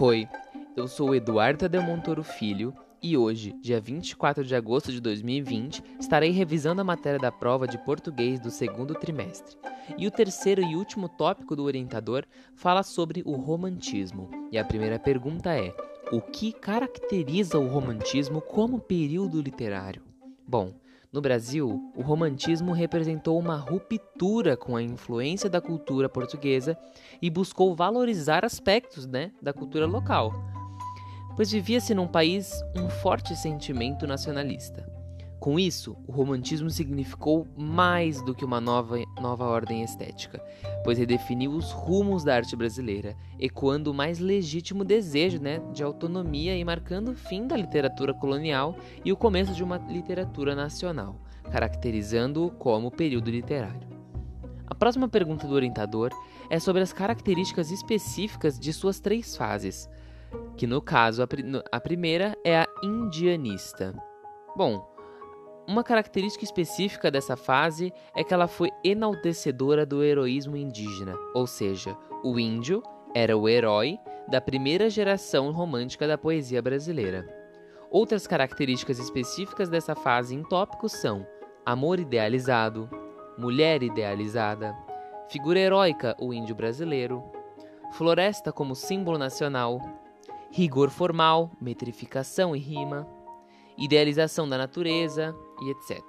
Oi, eu sou Eduardo Tadeu Montoro Filho e hoje, dia 24 de agosto de 2020, estarei revisando a matéria da prova de português do segundo trimestre. E o terceiro e último tópico do orientador fala sobre o romantismo. E a primeira pergunta é: o que caracteriza o romantismo como período literário? Bom, no Brasil, o romantismo representou uma ruptura com a influência da cultura portuguesa e buscou valorizar aspectos né, da cultura local, pois vivia-se num país um forte sentimento nacionalista. Com isso, o romantismo significou mais do que uma nova, nova ordem estética, pois redefiniu os rumos da arte brasileira, ecoando o mais legítimo desejo né, de autonomia e marcando o fim da literatura colonial e o começo de uma literatura nacional, caracterizando-o como período literário. A próxima pergunta do orientador é sobre as características específicas de suas três fases, que no caso a, a primeira é a indianista. Bom, uma característica específica dessa fase é que ela foi enaltecedora do heroísmo indígena, ou seja, o índio era o herói da primeira geração romântica da poesia brasileira. Outras características específicas dessa fase em tópicos são amor idealizado, mulher idealizada, figura heróica, o índio brasileiro, floresta como símbolo nacional, rigor formal, metrificação e rima, idealização da natureza, e etc.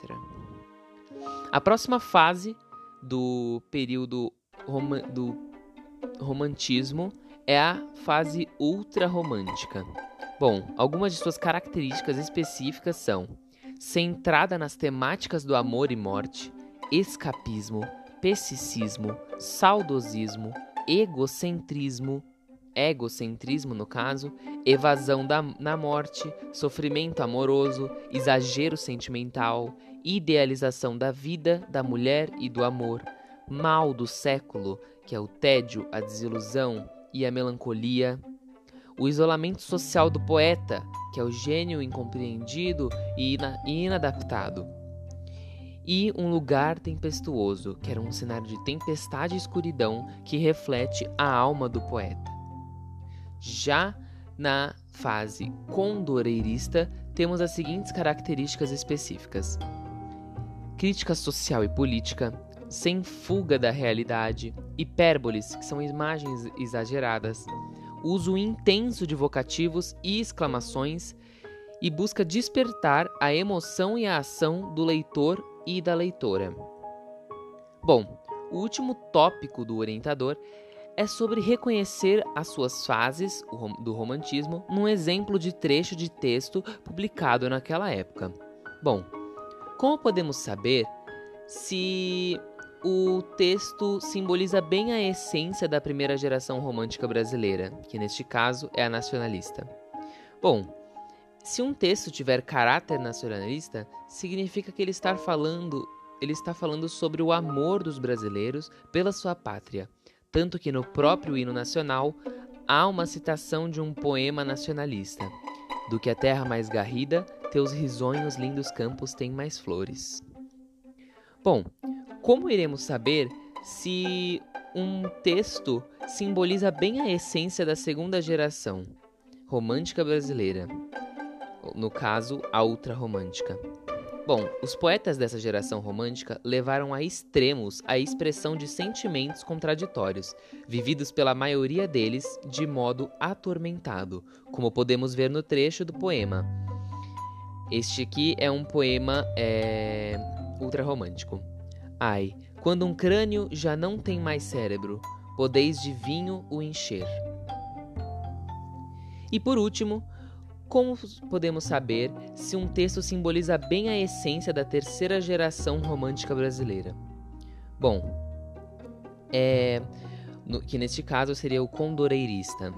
A próxima fase do período rom do romantismo é a fase ultrarromântica. Bom, algumas de suas características específicas são centrada nas temáticas do amor e morte, escapismo, pessicismo, saudosismo, egocentrismo, egocentrismo no caso, evasão da, na morte, sofrimento amoroso, exagero sentimental, idealização da vida, da mulher e do amor, mal do século, que é o tédio, a desilusão e a melancolia, o isolamento social do poeta, que é o gênio incompreendido e inadaptado, e um lugar tempestuoso, que era um cenário de tempestade e escuridão que reflete a alma do poeta. Já na fase condoreirista, temos as seguintes características específicas: crítica social e política, sem fuga da realidade, hipérboles, que são imagens exageradas, uso intenso de vocativos e exclamações e busca despertar a emoção e a ação do leitor e da leitora. Bom, o último tópico do orientador é sobre reconhecer as suas fases do romantismo num exemplo de trecho de texto publicado naquela época. Bom, como podemos saber se o texto simboliza bem a essência da primeira geração romântica brasileira, que neste caso é a nacionalista? Bom, se um texto tiver caráter nacionalista, significa que ele está falando, ele está falando sobre o amor dos brasileiros pela sua pátria tanto que no próprio hino nacional há uma citação de um poema nacionalista: Do que a terra mais garrida, teus risonhos lindos campos têm mais flores. Bom, como iremos saber se um texto simboliza bem a essência da segunda geração romântica brasileira? No caso, a ultrarromântica. Bom, os poetas dessa geração romântica levaram a extremos a expressão de sentimentos contraditórios, vividos pela maioria deles de modo atormentado, como podemos ver no trecho do poema. Este aqui é um poema é, ultrarromântico. Ai, quando um crânio já não tem mais cérebro, podeis de vinho o encher. E por último, como podemos saber se um texto simboliza bem a essência da terceira geração romântica brasileira? Bom, é, no, que neste caso seria o Condoreirista.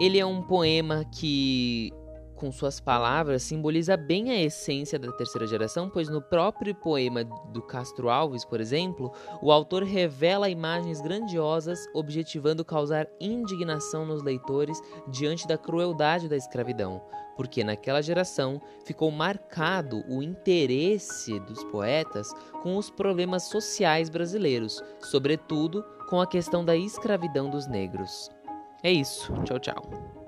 Ele é um poema que com suas palavras, simboliza bem a essência da terceira geração, pois no próprio poema do Castro Alves, por exemplo, o autor revela imagens grandiosas, objetivando causar indignação nos leitores diante da crueldade da escravidão, porque naquela geração ficou marcado o interesse dos poetas com os problemas sociais brasileiros, sobretudo com a questão da escravidão dos negros. É isso. Tchau, tchau.